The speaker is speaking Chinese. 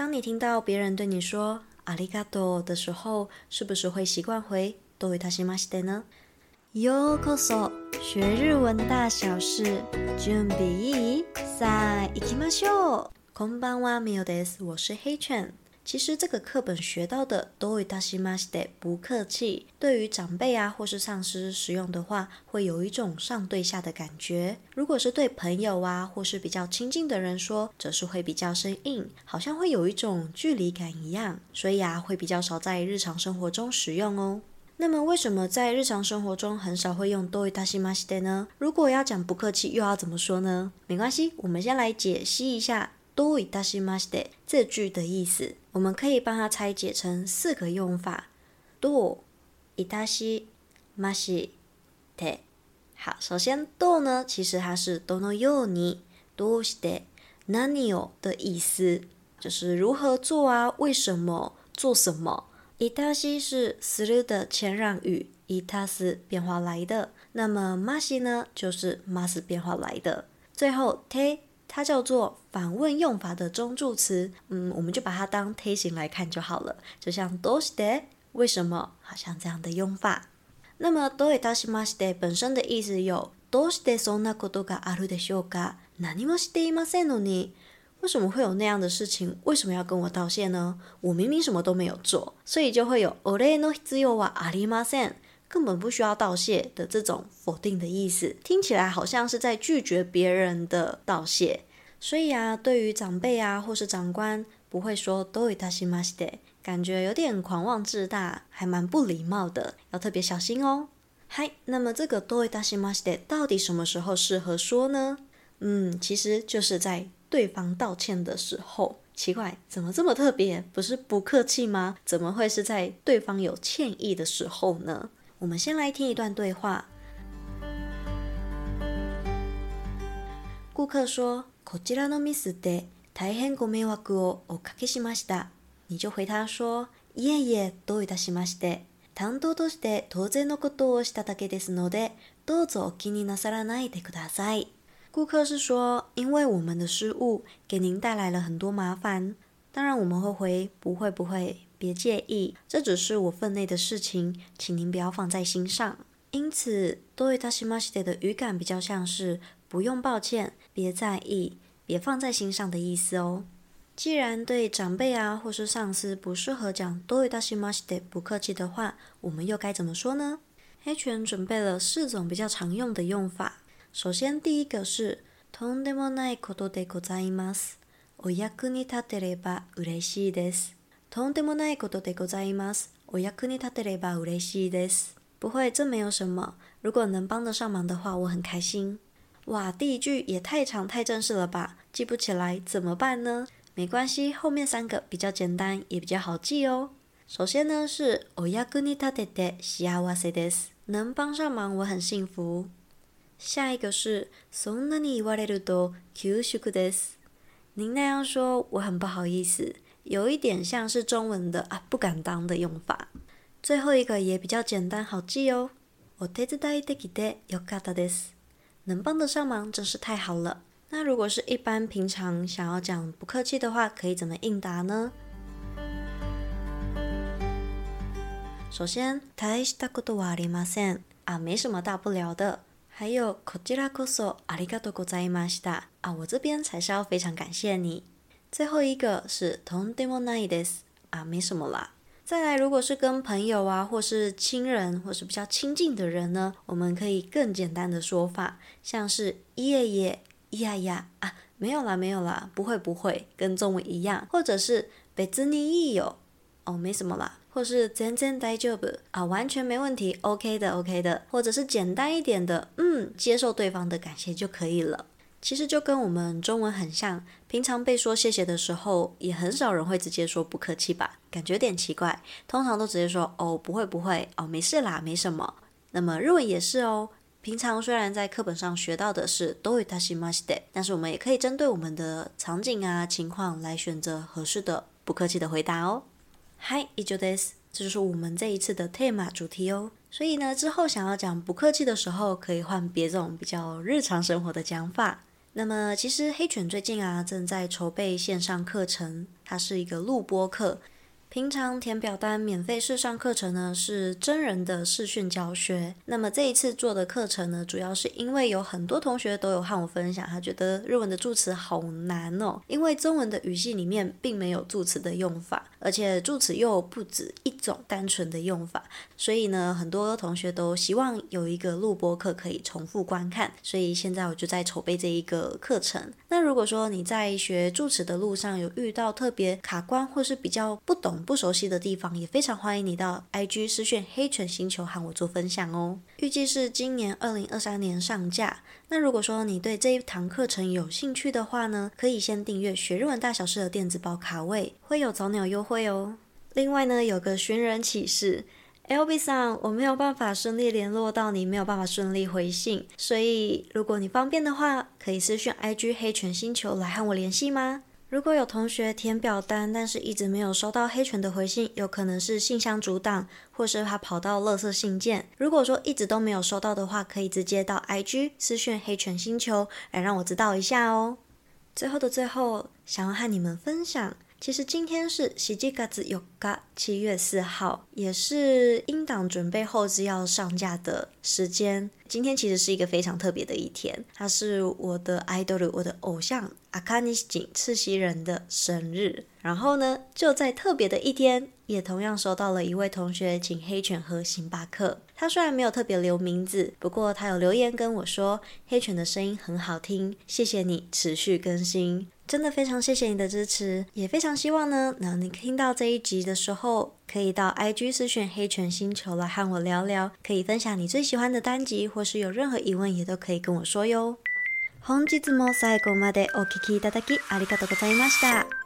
当你听到别人对你说“ありがとう”的时候，是不是会习惯回“どういたしまして”呢？ようこそ，学日文大小事，准备いい？さあ、行きましょう。こんばんは、みおです。我是黑犬。 其实这个课本学到的“どういたしまして”不客气，对于长辈啊或是上司使用的话，会有一种上对下的感觉。如果是对朋友啊或是比较亲近的人说，则是会比较生硬，好像会有一种距离感一样。所以啊，会比较少在日常生活中使用哦。那么为什么在日常生活中很少会用“どういたしまして”呢？如果要讲不客气，又要怎么说呢？没关系，我们先来解析一下。どういたしまして这句的意思， 我们可以帮它拆解成四个用法。どういたしまして。好，首先どう呢，其实它是どのように、どうして、何を的意思，就是如何做啊，为什么，做什么。いたし是する的前让语，いたす变化来的。那么まし呢，就是ます变化来的。最后て。 它叫做反问用法的中助词，嗯，我们就把它当て形来看就好了。就像どうして，为什么，好像这样的用法。那么どういたしまして本身的意思有どうしてそんなことがあるでしょうか？何もしていませんのに，为什么会有那样的事情？为什么要跟我道谢呢？我明明什么都没有做，所以就会有お礼の必要はありません。 根本不需要道谢的这种否定的意思，听起来好像是在拒绝别人的道谢。所以啊，对于长辈啊或是长官，不会说どういたしまして，感觉有点狂妄自大，还蛮不礼貌的，要特别小心哦。嗨，那么这个どういたしまして到底什么时候适合说呢？嗯，其实就是在对方道歉的时候。奇怪，怎么这么特别？不是不客气吗？怎么会是在对方有歉意的时候呢？ 我们先来听一段对话。顾客说：“こちらのミスで大変ご迷惑をおかけしました。”你就回他说：“いえいえ、どういたしまして。担当として当然のことをしただけですので、どうぞお気になさらないでください。”顾客是说：“因为我们的失误给您带来了很多麻烦， 当然我们会回不会不会。”别介意，这只是我分内的事情，请您不要放在心上。因此，どういたしまして的语感比较像是不用抱歉，别在意，别放在心上的意思哦。既然对长辈啊或是上司不适合讲どういたしまして不客气的话，我们又该怎么说呢？黑犬准备了四种比较常用的用法。首先，第一个是とんでもないことでございます。 お役に立てれば嬉しいです。とんでもないことでございます。お役に立てれば嬉しいです。不会，这没有什么。如果能帮得上忙的话，我很开心。哇，第一句也太长太正式了吧？记不起来怎么办呢？没关系，后面三个比较简单，也比较好记哦。首先呢是お役に立てて幸せです，能帮上忙我很幸福。下一个是そんなに言われると恐缩です，您那样说我很不好意思。有一点像是中文的啊，不敢当的用法。最后一个也比较简单好记哦。お手伝いできてよかったです。能帮得上忙真是太好了。那如果是一般平常想要讲不客气的话，可以怎么应答呢？首先，大したことはありません啊，没什么大不了的。还有こちらこそありがとうございました 啊，我这边才是要非常感谢你。最后一个是とんでもないです啊，没什么啦。再来，如果是跟朋友啊，或是亲人，或是比较亲近的人呢，我们可以更简单的说法，像是いえいえ、いやいや啊，没有啦，没有啦，不会不会，跟中文一样，或者是别にいいよ哦，没什么啦，或是全然大丈夫啊，完全没问题，OK 的，OK 的，或者是简单一点的，嗯，接受对方的感谢就可以了。 其实就跟我们中文很像，平常被说谢谢的时候，也很少人会直接说不客气吧？感觉有点奇怪，通常都直接说哦，不会不会，哦，没事啦，没什么。那么日文也是哦，平常虽然在课本上学到的是どういたしまして，但是我们也可以针对我们的场景啊情况来选择合适的不客气的回答哦。嗨，以上です，这就是我们这一次的 tema 主题哦。所以呢，之后想要讲不客气的时候，可以换别种比较日常生活的讲法。 那么，其实黑犬最近啊正在筹备线上课程，它是一个录播课。平常填表单免费试上课程呢，是真人的视讯教学。那么这一次做的课程呢，主要是因为有很多同学都有和我分享，他觉得日文的助词好难哦，因为中文的语系里面并没有助词的用法，而且助词又不止一种单纯的用法，所以呢，很多同学都希望有一个录播课可以重复观看。所以现在我就在筹备这一个课程。那如果说你在学助词的路上有遇到特别卡关或是比较不懂，不熟悉的地方，也非常欢迎你到 IG 私讯黑犬星球和我做分享哦。预计是今年二零二三年上架。那如果说你对这一堂课程有兴趣的话呢，可以先订阅学日文大小事的电子报卡位，会有早鸟优惠哦。另外呢，有个寻人启事，LB 桑，我没有办法顺利联络到你，没有办法顺利回信，所以如果你方便的话，可以私讯 IG 黑犬星球来和我联系吗？如果有同学填表单，但是一直没有收到黑犬的回信，有可能是信箱阻挡，或是他跑到垃圾信件。如果说一直都没有收到的话，可以直接到 IG 私讯黑犬星球来让我知道一下哦。最后的最后，想要和你们分享，其实今天是七月4日，七月四号，也是英党准备后制要上架的时间。今天其实是一个非常特别的一天，它是我的 idol，我的偶像。阿卡尼井赤西人的生日，然后呢，就在特别的一天，也同样收到了一位同学请黑犬喝星巴克。他虽然没有特别留名字，不过他有留言跟我说，黑犬的声音很好听，谢谢你持续更新，真的非常谢谢你的支持，也非常希望呢，那你听到这一集的时候，可以到 IG 私讯黑犬星球来和我聊聊，可以分享你最喜欢的单集，或是有任何疑问也都可以跟我说哟。本日も最后までお闻きいただきありがとうございました。